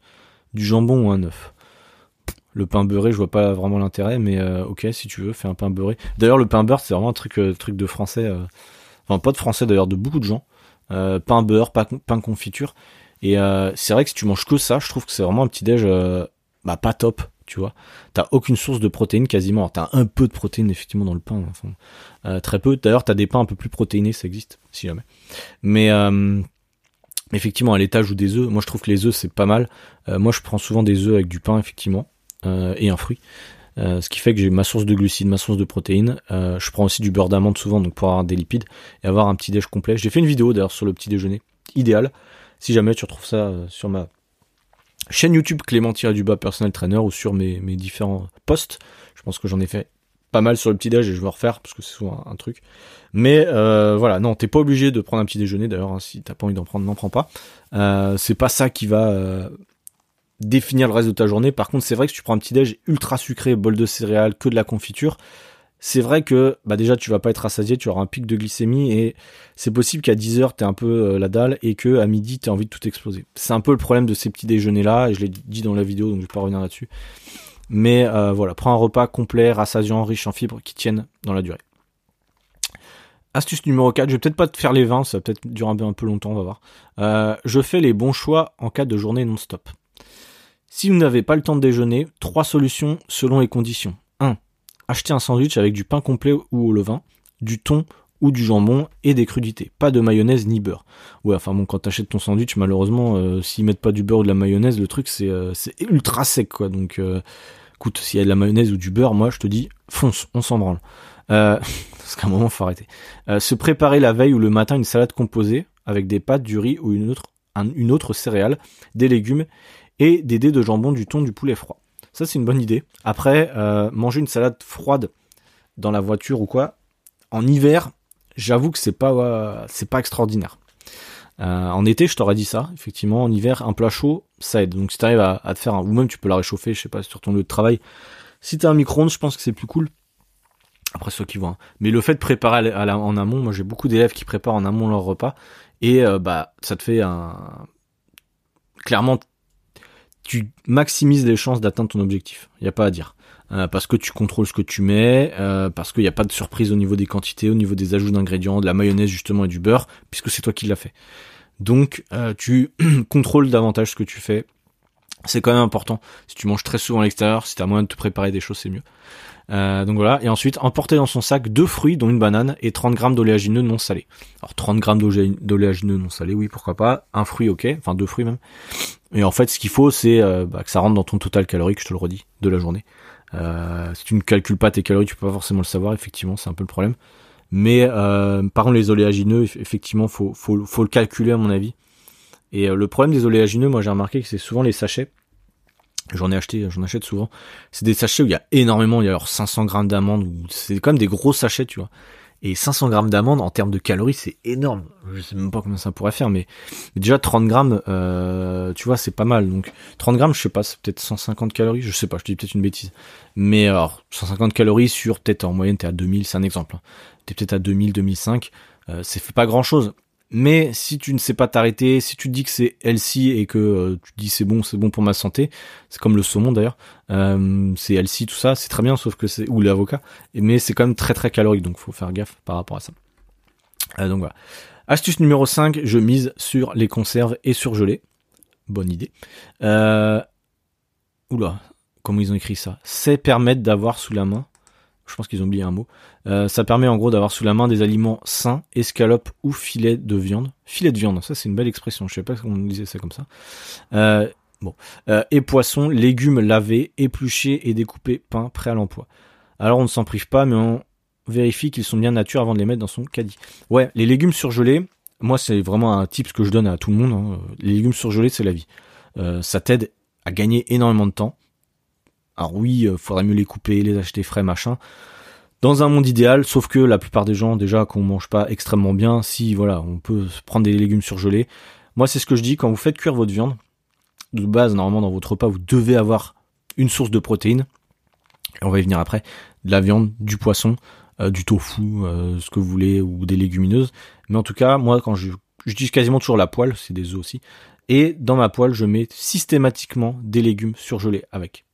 du jambon ou un œuf. Le pain beurré, je vois pas vraiment l'intérêt, mais euh, ok, si tu veux, fais un pain beurré. D'ailleurs, le pain beurre, c'est vraiment un truc, euh, truc de français. Euh, enfin, pas de français d'ailleurs, de beaucoup de gens. Euh, pain beurre, pain, pain confiture. Et euh, c'est vrai que si tu manges que ça, je trouve que c'est vraiment un petit déj euh, bah, pas top, tu vois. T'as aucune source de protéines quasiment. T'as un peu de protéines effectivement dans le pain, très peu. D'ailleurs, t'as des pains un peu plus protéinés, ça existe, si jamais. Mais effectivement, à l'étage ou des œufs, moi je trouve que les œufs c'est pas mal. moi, je prends souvent des œufs avec du pain effectivement et un fruit. Euh, ce qui fait que j'ai ma source de glucides, ma source de protéines. Euh, je prends aussi du beurre d'amande souvent, donc pour avoir des lipides et avoir un petit déj complet. J'ai fait une vidéo d'ailleurs sur le petit déjeuner, idéal. Si jamais tu retrouves ça euh, sur ma chaîne YouTube Clément du bas personnel trainer ou sur mes, mes différents posts. Je pense que j'en ai fait pas mal sur le petit déj et je vais refaire parce que c'est souvent un, truc. Mais voilà, non, t'es pas obligé de prendre un petit déjeuner d'ailleurs. Hein, si t'as pas envie d'en prendre, n'en prends pas. c'est pas ça qui va définir le reste de ta journée. Par contre, c'est vrai que si tu prends un petit déj ultra sucré, bol de céréales, que de la confiture, c'est vrai que bah déjà tu vas pas être rassasié, tu auras un pic de glycémie et c'est possible qu'à 10h tu un peu euh, la dalle et que à midi tu as envie de tout exploser. C'est un peu le problème de ces petits déjeuners là et je l'ai dit dans la vidéo donc je vais pas revenir là-dessus. Mais euh, voilà, prends un repas complet, rassasiant, riche en fibres qui tiennent dans la durée. Astuce numéro 4, je vais peut-être pas te faire les 20, ça va peut-être durer un peu longtemps, on va voir. Euh, je fais les bons choix en cas de journée non-stop. Si vous n'avez pas le temps de déjeuner, trois solutions selon les conditions. 1. Acheter un sandwich avec du pain complet ou au levain, du thon ou du jambon et des crudités. Pas de mayonnaise ni beurre. Ouais, enfin bon, quand t'achètes ton sandwich, malheureusement, euh, s'ils mettent pas du beurre ou de la mayonnaise, le truc c'est euh, ultra sec quoi. Donc, écoute, s'il y a de la mayonnaise ou du beurre, moi je te dis, fonce, on s'en branle. parce qu'à un moment faut arrêter. se préparer la veille ou le matin une salade composée avec des pâtes, du riz ou une autre, une autre céréale, des légumes et des dés de jambon, du thon, du poulet froid. Ça, c'est une bonne idée. Après, euh, manger une salade froide dans la voiture ou quoi, en hiver, j'avoue que c'est pas, c'est pas extraordinaire. Euh, en été, je t'aurais dit ça. Effectivement, en hiver, un plat chaud, ça aide. Donc, si t'arrives à, à te faire, un, ou même tu peux la réchauffer, je sais pas, sur ton lieu de travail. Si t'as un micro-ondes, je pense que c'est plus cool. Après, ceux qui voient. Hein. Mais le fait de préparer en amont, moi j'ai beaucoup d'élèves qui préparent en amont leur repas. Et euh, bah, ça te fait un. Clairement, tu maximises les chances d'atteindre ton objectif. Il n'y a pas à dire. Euh, parce que tu contrôles ce que tu mets, euh, parce qu'il n'y a pas de surprise au niveau des quantités, au niveau des ajouts d'ingrédients, de la mayonnaise justement et du beurre, puisque c'est toi qui l'as fait. Donc euh, tu contrôles davantage ce que tu fais. C'est quand même important. Si tu manges très souvent à l'extérieur, si tu as moyen de te préparer des choses, c'est mieux. Euh, donc voilà, et ensuite emporter dans son sac deux fruits, dont une banane, et 30 grammes d'oléagineux non salé. Alors 30 grammes d'oléagineux non salé, oui, pourquoi pas. Un fruit, ok, enfin deux fruits même. Et en fait, ce qu'il faut, c'est euh, bah, que ça rentre dans ton total calorique, je te le redis, de la journée. Euh, si tu ne calcules pas tes calories, tu peux pas forcément le savoir, effectivement, c'est un peu le problème. Mais euh, par contre, les oléagineux, effectivement, faut, faut, faut le calculer à mon avis. Et le problème des oléagineux, moi j'ai remarqué que c'est souvent les sachets J'en ai acheté, j'en achète souvent. C'est des sachets où il y a énormément, il y a alors 500 grammes d'amandes, c'est quand même des gros sachets, tu vois. Et 500 grammes d'amandes en termes de calories, c'est énorme. Je sais même pas combien ça pourrait faire, mais, déjà 30 grammes, euh, tu vois, c'est pas mal. Donc 30 grammes, je sais pas, c'est peut-être 150 calories, je sais pas, je dis peut-être une bêtise. Mais alors 150 calories sur peut-être en moyenne t'es à 2000, c'est un exemple. Hein. T'es peut-être à 2000, 2005, euh, c'est pas grand chose. Mais si tu ne sais pas t'arrêter, si tu te dis que c'est healthy et que euh, tu te dis c'est bon, c'est bon pour ma santé, c'est comme le saumon d'ailleurs, euh, c'est healthy tout ça, c'est très bien sauf que c'est ou l'avocat, mais c'est quand même très très calorique donc faut faire gaffe par rapport à ça. Euh, donc voilà. Astuce numéro 5, je mise sur les conserves et surgelées. Bonne idée. Oula, comment ils ont écrit ça? C'est permettre d'avoir sous la main je pense qu'ils ont oublié un mot. Euh, ça permet en gros d'avoir sous la main des aliments sains, escalopes ou filets de viande. Filet de viande, ça c'est une belle expression. Je sais pas comment on disait ça comme ça. Euh, bon, euh, et poissons, légumes lavés, épluchés et découpés, pain prêt à l'emploi. Alors on ne s'en prive pas, mais on vérifie qu'ils sont bien nature avant de les mettre dans son caddie. Ouais, les légumes surgelés, moi c'est vraiment un tip que je donne à tout le monde. Hein. Les légumes surgelés, c'est la vie. Ça t'aide à gagner énormément de temps. Alors oui, euh, faudrait mieux les couper, les acheter frais, machin. Dans un monde idéal, sauf que la plupart des gens, déjà, qu'on mange pas extrêmement bien, si voilà, on peut prendre des légumes surgelés. Moi, c'est ce que je dis quand vous faites cuire votre viande. De base, normalement, dans votre repas, vous devez avoir une source de protéines. on va y venir après. De la viande, du poisson, euh, du tofu, euh, ce que vous voulez, ou des légumineuses. Mais en tout cas, moi, quand je, j'utilise quasiment toujours la poêle, c'est des œufs aussi. Et dans ma poêle, je mets systématiquement des légumes surgelés avec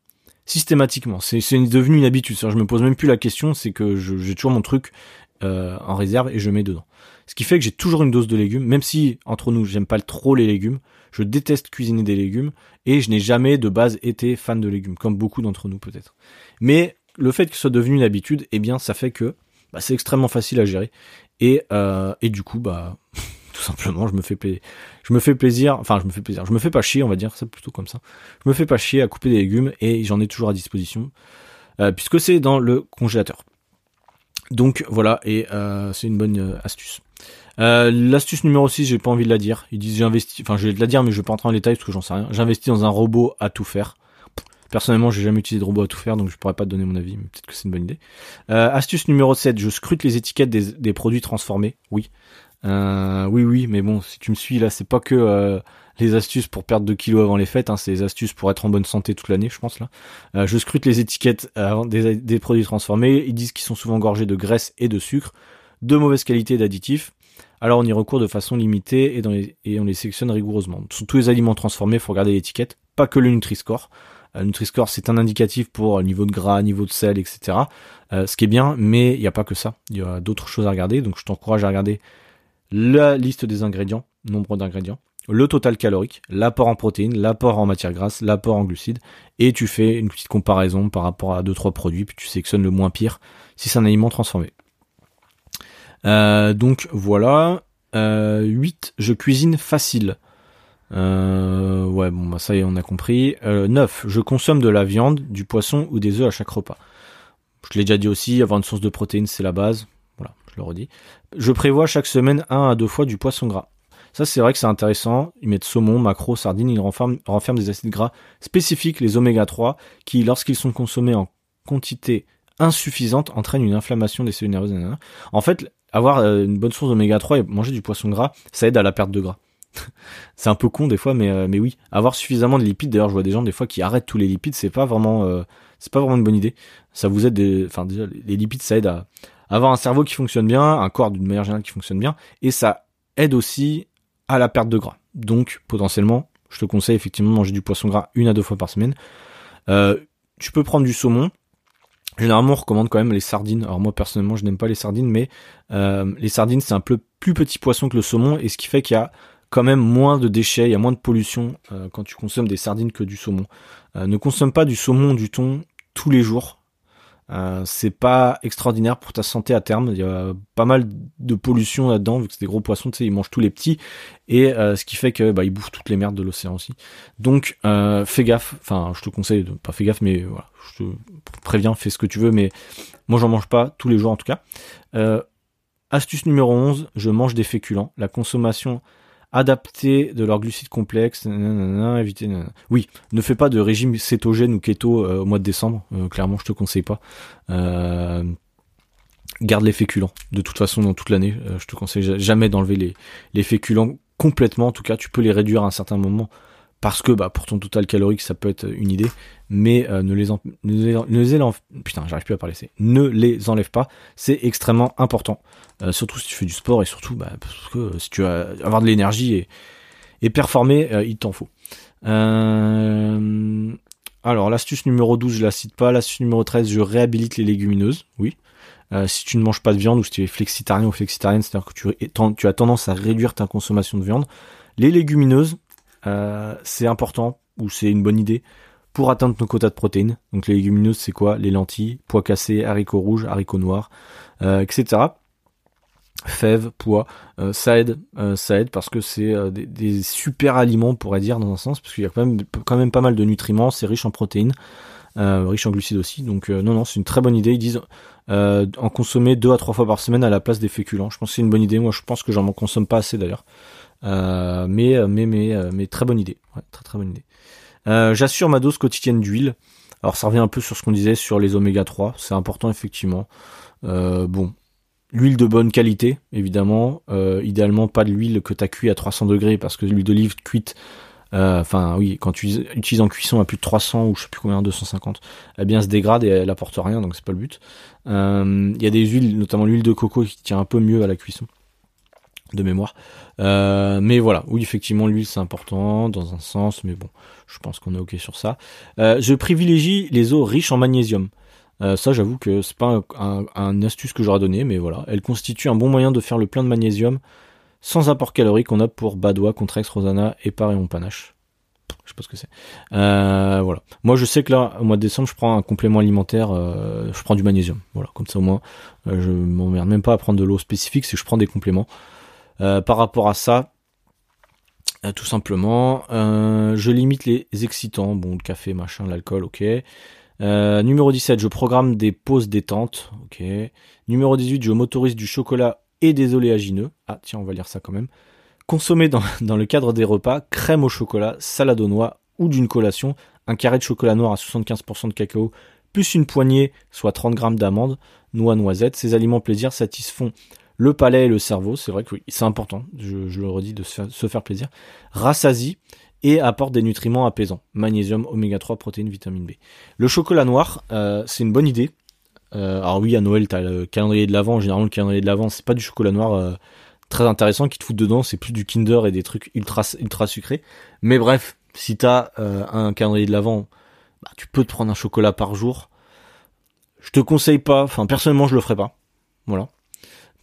systématiquement. C'est devenu une habitude. Je me pose même plus la question, c'est que j'ai toujours mon truc euh, en réserve et je mets dedans. Ce qui fait que j'ai toujours une dose de légumes, même si entre nous j'aime pas trop les légumes. Je déteste cuisiner des légumes et je n'ai jamais de base été fan de légumes, comme beaucoup d'entre nous peut-être. Mais le fait que ce soit devenu une habitude, eh bien ça fait que bah, c'est extrêmement facile à gérer et, euh, et du coup bah tout simplement je me fais plaisir je me fais plaisir, enfin je me fais plaisir, je me fais pas chier, on va dire ça plutôt comme ça. Je me fais pas chier à couper des légumes et j'en ai toujours à disposition euh, puisque c'est dans le congélateur. Donc voilà et euh, c'est une bonne euh, astuce. L'astuce numéro 6, j'ai pas envie de la dire. Ils disent j'investis, enfin je vais te la dire mais je vais pas entrer en détail parce que j'en sais rien. J'investis dans un robot à tout faire. Personnellement, j'ai jamais utilisé de robot à tout faire, donc je pourrais pas te donner mon avis, mais peut-être que c'est une bonne idée. astuce numéro 7, je scrute les étiquettes des, des produits transformés. Oui, euh, oui, oui, mais bon, si tu me suis là, c'est pas que euh, les astuces pour perdre 2 kilos avant les fêtes, hein, c'est les astuces pour être en bonne santé toute l'année, je pense là. Euh, je scrute les étiquettes des, des, produits transformés. Ils disent qu'ils sont souvent gorgés de graisse et de sucre, de mauvaise qualité d'additifs. Alors on y recourt de façon limitée et, on les sélectionne rigoureusement. Sur tous les aliments transformés, il faut regarder l'étiquette, pas que le Nutri-Score. Le Nutri-Score, c'est un indicatif pour niveau de gras, niveau de sel, etc. ce qui est bien, mais il n'y a pas que ça. Il y a d'autres choses à regarder, donc je t'encourage à regarder la liste des ingrédients, nombre d'ingrédients, le total calorique, l'apport en protéines, l'apport en matière grasse, l'apport en glucides, et tu fais une petite comparaison par rapport à deux trois produits, puis tu sélectionnes le moins pire si c'est un aliment transformé. Euh, donc voilà. Euh, 8. Je cuisine facile. Euh, ouais, bon, bah, ça y est, on a compris. Euh, 9. Je consomme de la viande, du poisson ou des œufs à chaque repas. Je l'ai déjà dit aussi, avoir une source de protéines, c'est la base je le redis. Je prévois chaque semaine un à deux fois du poisson gras. Ça, c'est vrai que c'est intéressant. Ils mettent saumon, macro, sardines, ils renferment, des acides gras spécifiques, les oméga 3, qui, lorsqu'ils sont consommés en quantité insuffisante, entraînent une inflammation des cellules nerveuses. En fait, avoir euh, une bonne source d'oméga 3 et manger du poisson gras, ça aide à la perte de gras. c'est un peu con des fois, mais, euh, mais oui. Avoir suffisamment de lipides, d'ailleurs, je vois des gens des fois qui arrêtent tous les lipides, c'est pas vraiment, euh, c'est pas vraiment une bonne idée. Ça vous aide, enfin déjà, les lipides, ça aide à, avoir un cerveau qui fonctionne bien, un corps d'une manière générale qui fonctionne bien, et ça aide aussi à la perte de gras. Donc potentiellement, je te conseille effectivement de manger du poisson gras une à deux fois par semaine. Euh, tu peux prendre du saumon. Généralement, on recommande quand même les sardines. Alors moi personnellement, je n'aime pas les sardines, mais euh, les sardines c'est un peu plus petit poisson que le saumon, et ce qui fait qu'il y a quand même moins de déchets, il y a moins de pollution euh, quand tu consommes des sardines que du saumon. ne consomme pas du saumon, du thon tous les jours. Euh, c'est pas extraordinaire pour ta santé à terme. Il y a pas mal de pollution là-dedans, vu que c'est des gros poissons, tu sais, ils mangent tous les petits, et euh, ce qui fait que bah, ils bouffent toutes les merdes de l'océan aussi. Donc euh, fais gaffe. Enfin, je te conseille de pas fais gaffe, mais voilà, je te préviens, fais ce que tu veux, mais moi j'en mange pas tous les jours en tout cas. astuce numéro 11, je mange des féculents. La consommation adapter de leurs glucides complexes, éviter. Oui, ne fais pas de régime cétogène ou keto euh, au mois de décembre. Euh, clairement, je te conseille pas. Euh, garde les féculents. De toute façon, dans toute l'année, je te conseille jamais d'enlever les féculents complètement. En tout cas, tu peux les réduire à un certain moment parce que bah, pour ton total calorique ça peut être une idée mais ne les enlève pas c'est extrêmement important. Euh, surtout si tu fais du sport et surtout bah, parce que si tu veux avoir de l'énergie et, performer euh, il t'en faut. Euh, alors l'astuce numéro 12 je la cite pas. L'astuce numéro 13 je réhabilite les légumineuses oui. Si tu ne manges pas de viande ou si tu es flexitarien ou flexitarienne c'est à dire que tu, as tendance à réduire ta consommation de viande les légumineuses euh, c'est important ou c'est une bonne idée pour atteindre nos quotas de protéines. Donc les légumineuses, c'est quoi? Les lentilles, pois cassés, haricots rouges, haricots noirs, euh, etc. Fèves, pois, euh, ça aide, ça aide parce que c'est des, super aliments, on pourrait dire dans un sens, parce qu'il y a quand même, quand même pas mal de nutriments, c'est riche en protéines. riche en glucides aussi. Donc non, non, c'est une très bonne idée. Ils disent en consommer deux à trois fois par semaine à la place des féculents. Je pense que c'est une bonne idée. Moi, je pense que j'en consomme pas assez d'ailleurs. Mais, mais, mais, mais très bonne idée. Très bonne idée. J'assure ma dose quotidienne d'huile. Alors ça revient un peu sur ce qu'on disait sur les oméga 3, c'est important effectivement. Euh, bon, l'huile de bonne qualité, évidemment. Euh, idéalement pas de l'huile que tu as cuit à 300 degrés parce que l'huile d'olive cuite, euh, enfin oui, quand tu utilises en cuisson à plus de 300 ou je sais plus combien, 250, eh bien elle se dégrade et elle apporte rien, donc c'est pas le but. Il y a des huiles, notamment l'huile de coco qui tient un peu mieux à la cuisson de mémoire. Euh, mais voilà, oui, effectivement, l'huile c'est important dans un sens, mais bon, je pense qu'on est ok sur ça. Euh, je privilégie les eaux riches en magnésium. Euh, ça, j'avoue que c'est pas un, astuce que j'aurais donné, mais voilà, elle constitue un bon moyen de faire le plein de magnésium sans apport calorique qu'on a pour Badois, Contrex, Rosana et Pareon Panache. Je sais pas ce que c'est. voilà. Moi, je sais que là, au mois de décembre, je prends un complément alimentaire. je prends du magnésium. Voilà, comme ça au moins, je m'emmerde même pas à prendre de l'eau spécifique, c'est que je prends des compléments. Euh, par rapport à ça, euh, tout simplement, euh, je limite les excitants, bon, le café, machin, l'alcool, ok. numéro 17, je programme des pauses détente, ok. Numéro 18, je m'autorise du chocolat et des oléagineux. Ah, tiens, on va lire ça quand même. Consommer dans, dans le cadre des repas, crème au chocolat, salade aux noix ou d'une collation, un carré de chocolat noir à 75% de cacao, plus une poignée, soit 30 grammes d'amandes, noix, noisettes. Ces aliments plaisir satisfont le palais et le cerveau, c'est vrai que oui, c'est important, je, le redis, de se faire, plaisir, rassasie et apporte des nutriments apaisants, magnésium, oméga 3, protéines, vitamine B. Le chocolat noir, euh, c'est une bonne idée. Euh, alors oui, à Noël, t'as le calendrier de l'avant, généralement le calendrier de l'avant, c'est pas du chocolat noir euh, très intéressant qui te fout dedans, c'est plus du Kinder et des trucs ultra, ultra sucrés. Mais bref, si t'as un calendrier de l'avant, bah, tu peux te prendre un chocolat par jour. Je te conseille pas, enfin personnellement je le ferai pas. Voilà.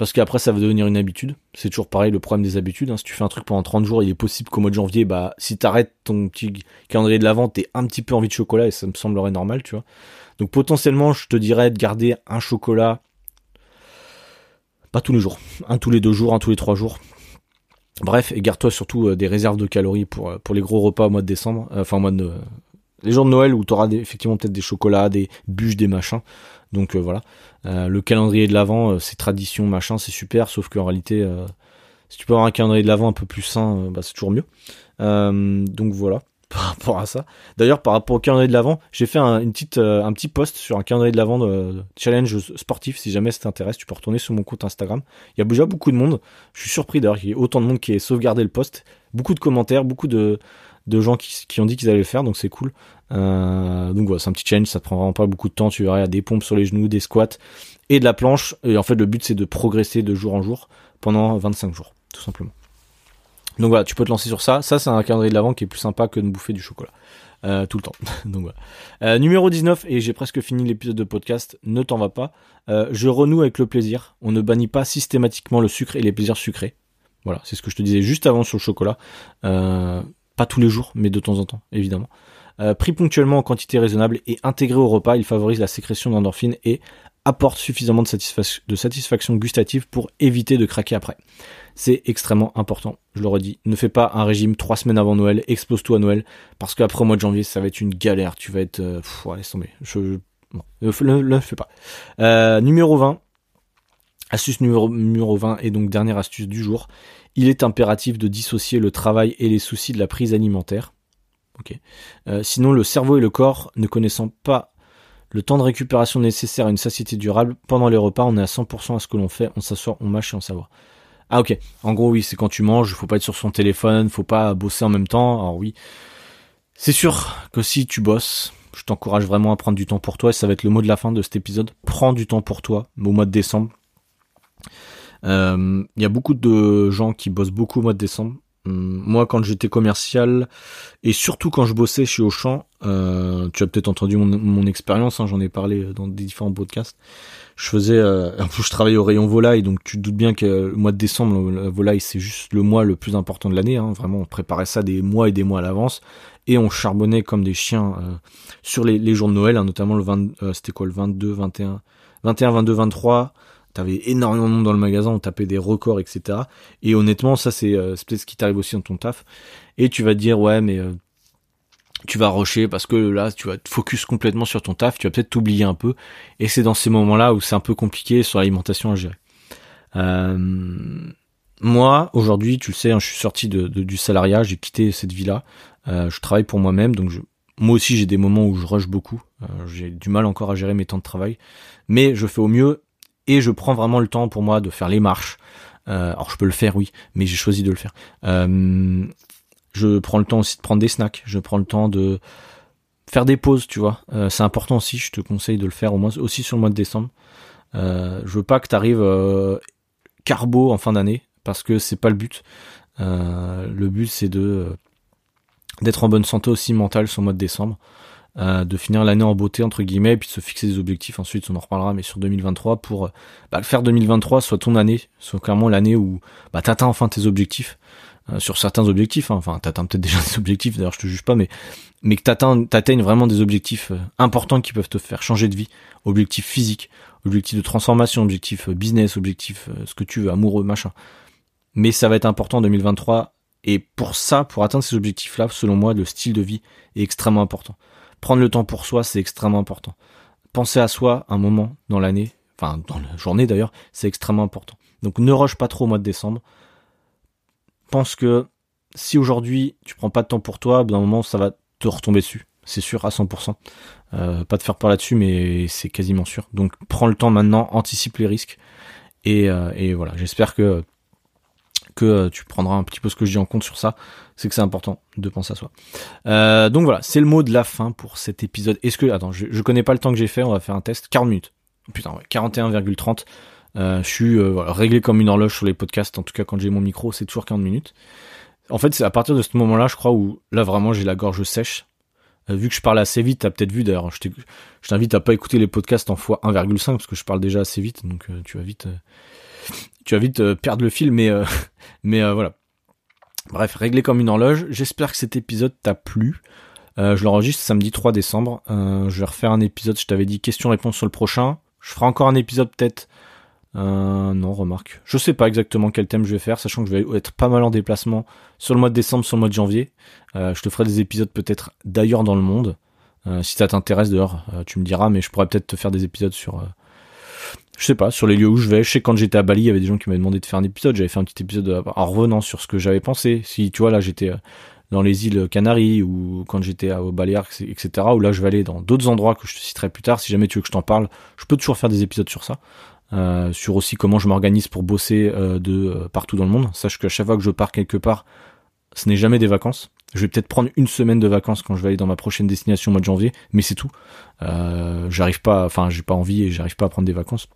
Parce qu'après, ça va devenir une habitude. C'est toujours pareil, le problème des habitudes. Hein. Si tu fais un truc pendant 30 jours, il est possible qu'au mois de janvier, bah, si t'arrêtes ton petit calendrier de la vente, t'aies un petit peu envie de chocolat et ça me semblerait normal, tu vois. Donc potentiellement, je te dirais de garder un chocolat, pas tous les jours, un tous les deux jours, un tous les trois jours. Bref, et garde-toi surtout euh, des réserves de calories pour, euh, pour les gros repas au mois de décembre, euh, enfin au mois de, les jours de Noël où tu auras effectivement peut-être des chocolats, des bûches, des machins. Donc euh, voilà. Euh, le calendrier de l'avant, euh, c'est tradition, machin, c'est super, sauf qu'en réalité, si tu peux avoir un calendrier de l'avant un peu plus sain, bah, c'est toujours mieux. donc voilà par rapport à ça. D'ailleurs, par rapport au calendrier de l'avant, j'ai fait un, petit post sur un calendrier de l'avant de challenge sportif. Si jamais ça t'intéresse, tu peux retourner sur mon compte Instagram. Il y a déjà beaucoup de monde. Je suis surpris d'ailleurs qu'il y ait autant de monde qui ait sauvegardé le post. Beaucoup de commentaires, beaucoup de, de gens qui, ont dit qu'ils allaient le faire, donc c'est cool. Euh, donc voilà, c'est un petit challenge, ça te prend vraiment pas beaucoup de temps, tu verras, il y a des pompes sur les genoux, des squats et de la planche. Et en fait, le but c'est de progresser de jour en jour pendant 25 jours, tout simplement. Donc voilà, tu peux te lancer sur ça. Ça, c'est un calendrier de l'avant qui est plus sympa que de bouffer du chocolat. Euh, tout le temps. Donc voilà. Euh, numéro 19, et j'ai presque fini l'épisode de podcast, ne t'en va pas. Je renoue avec le plaisir. On ne bannit pas systématiquement le sucre et les plaisirs sucrés. Voilà, c'est ce que je te disais juste avant sur le chocolat. Pas tous les jours, mais de temps en temps, évidemment. Euh, pris ponctuellement en quantité raisonnable et intégré au repas, il favorise la sécrétion d'endorphines et apporte suffisamment de, satisfaction gustative pour éviter de craquer après. C'est extrêmement important, je le redis. Ne fais pas un régime trois semaines avant Noël, explose tout à Noël, parce qu'après au mois de janvier, ça va être une galère. Tu vas être... Euh, laisse tomber. Je, ne le, fais pas. Euh, numéro 20. Astuce numéro, numéro 20 et donc dernière astuce du jour il est impératif de dissocier le travail et les soucis de la prise alimentaire. Euh, sinon, le cerveau et le corps, ne connaissant pas le temps de récupération nécessaire à une satiété durable, pendant les repas, on est à 100% à ce que l'on fait, on s'assoit, on mâche et on savoir. Ah ok, en gros oui, c'est quand tu manges, faut pas être sur son téléphone, faut pas bosser en même temps, alors oui. C'est sûr que si tu bosses, je t'encourage vraiment à prendre du temps pour toi, et ça va être le mot de la fin de cet épisode, prends du temps pour toi, au mois de décembre. Il euh, y a beaucoup de gens qui bossent beaucoup au mois de décembre. Hum, moi, quand j'étais commercial et surtout quand je bossais chez Auchan, euh, tu as peut-être entendu mon, expérience, hein, j'en ai parlé dans des différents podcasts. Je faisais, euh, je travaillais au rayon volaille, donc tu te doutes bien que le mois de décembre, la volaille c'est juste le mois le plus important de l'année. Hein, vraiment, on préparait ça des mois et des mois à l'avance et on charbonnait comme des chiens euh, sur les, jours de Noël, hein, notamment le 20, euh, c'était quoi le 22, 21, 21, 22, 23 T'avais énormément de monde dans le magasin, on tapait des records, etc. Et honnêtement, ça c'est euh, peut-être ce qui t'arrive aussi dans ton taf. Et tu vas te dire, ouais, mais euh, tu vas rusher parce que là tu vas te focus complètement sur ton taf, tu vas peut-être t'oublier un peu et c'est dans ces moments-là où c'est un peu compliqué sur l'alimentation à gérer. Euh, moi aujourd'hui, tu le sais, hein, je suis sorti de, du salariat, j'ai quitté cette vie-là, je travaille pour moi-même donc moi aussi j'ai des moments où je rush beaucoup, j'ai du mal encore à gérer mes temps de travail, mais je fais au mieux et je prends vraiment le temps pour moi de faire les marches. alors je peux le faire oui, mais j'ai choisi de le faire. Je prends le temps aussi de prendre des snacks. Je prends le temps de faire des pauses, tu vois. Euh, c'est important aussi. Je te conseille de le faire au moins aussi sur le mois de décembre. Euh, je veux pas que tu arrives euh, carbo en fin d'année parce que c'est pas le but. Euh, le but c'est de d'être en bonne santé aussi mentale sur le mois de décembre. De finir l'année en beauté entre guillemets et puis de se fixer des objectifs ensuite on en reparlera mais sur 2023 pour bah, faire 2023 soit ton année soit clairement l'année où bah t'atteins enfin tes objectifs euh, sur certains objectifs. Hein. Enfin, t'atteins peut-être déjà des objectifs. D'ailleurs, je te juge pas, mais mais que t'atteignes, t'atteignes vraiment des objectifs euh, importants qui peuvent te faire changer de vie. Objectifs physiques, objectifs de transformation, objectifs euh, business, objectifs ce que tu veux, amoureux, machin. Mais ça va être important en 2023. Et pour ça, pour atteindre ces objectifs-là, selon moi, le style de vie est extrêmement important. Prendre le temps pour soi, c'est extrêmement important. Penser à soi un moment dans l'année, enfin dans la journée d'ailleurs, c'est extrêmement important. Donc ne rush pas trop au mois de décembre pense que si aujourd'hui tu prends pas de temps pour toi, d'un moment ça va te retomber dessus. C'est sûr à 100%. Euh, pas de faire peur là-dessus, mais c'est quasiment sûr. Donc prends le temps maintenant, anticipe les risques. Et, euh, voilà, j'espère que que tu prendras un petit peu ce que je dis en compte sur ça. C'est que c'est important de penser à soi. Euh, donc voilà, c'est le mot de la fin pour cet épisode. Est-ce que attends, je, je connais pas le temps que j'ai fait. On va faire un test. 40 minutes. Putain, ouais, 41,30. Euh, je suis euh, réglé comme une horloge sur les podcasts. En tout cas, quand j'ai mon micro, c'est toujours 40 minutes. En fait, c'est à partir de ce moment-là, je crois, où là vraiment j'ai la gorge sèche. Euh, vu que je parle assez vite, t'as peut-être vu d'ailleurs. Je t'invite à pas écouter les podcasts en fois 1,5 parce que je parle déjà assez vite, donc tu vas vite, tu vas vite perdre le fil. Mais mais voilà. Bref, réglé comme une horloge. J'espère que cet épisode t'a plu. je l'enregistre samedi 3 décembre. je vais refaire un épisode. Je t'avais dit question-réponse sur le prochain. Je ferai encore un épisode peut-être euh, non, remarque. Je sais pas exactement quel thème je vais faire, sachant que je vais être pas mal en déplacement sur le mois de décembre, sur le mois de janvier. Euh, je te ferai des épisodes peut-être d'ailleurs dans le monde. Euh, si ça t'intéresse euh, tu me diras, mais je pourrais peut-être te faire des épisodes sur... Euh, je sais pas, sur les lieux où je vais. Je sais quand j'étais à Bali, il y avait des gens qui m'avaient demandé de faire un épisode. J'avais fait un petit épisode en revenant sur ce que j'avais pensé. Si tu vois, là j'étais dans les îles Canaries ou quand j'étais au Balearic, etc. Ou là je vais aller dans d'autres endroits que je te citerai plus tard. Si jamais tu veux que je t'en parle, je peux toujours faire des épisodes sur ça. Euh, sur aussi comment je m'organise pour bosser euh, de euh, partout dans le monde. Sache qu'à chaque fois que je pars quelque part, ce n'est jamais des vacances. Je vais peut-être prendre une semaine de vacances quand je vais aller dans ma prochaine destination au mois de janvier, mais c'est tout. j'arrive pas, enfin j'ai pas envie et j'arrive pas à prendre des vacances.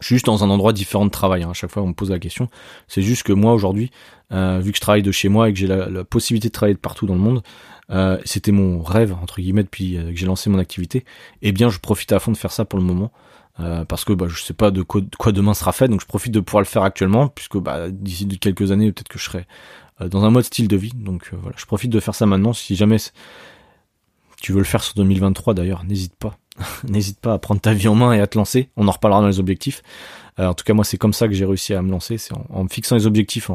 Juste dans un endroit différent de travail. Hein. À chaque fois, on me pose la question. C'est juste que moi aujourd'hui, vu que je travaille de chez moi et que j'ai la, possibilité de travailler de partout dans le monde, c'était mon rêve entre guillemets depuis que j'ai lancé mon activité. Eh bien, je profite à fond de faire ça pour le moment. Euh, parce que bah, je sais pas de quoi, demain sera fait, donc je profite de pouvoir le faire actuellement, puisque bah, d'ici quelques années, peut-être que je serai euh, dans un mode style de vie. Donc euh, voilà, je profite de faire ça maintenant. Si jamais tu veux le faire sur 2023 d'ailleurs, n'hésite pas. n'hésite pas à prendre ta vie en main et à te lancer. On en reparlera dans les objectifs. en tout cas, moi, c'est comme ça que j'ai réussi à me lancer, c'est en, me fixant les objectifs.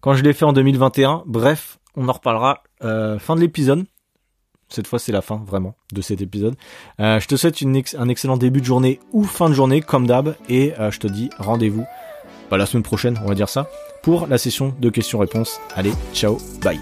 Quand je l'ai fait en 2021, bref, on en reparlera fin de l'épisode. Cette fois, c'est la fin, vraiment, de cet épisode. Euh, je te souhaite un excellent début de journée ou fin de journée, comme d'hab. Et euh, je te dis rendez-vous bah, la semaine prochaine, on va dire ça, pour la session de questions-réponses. Allez, ciao, bye.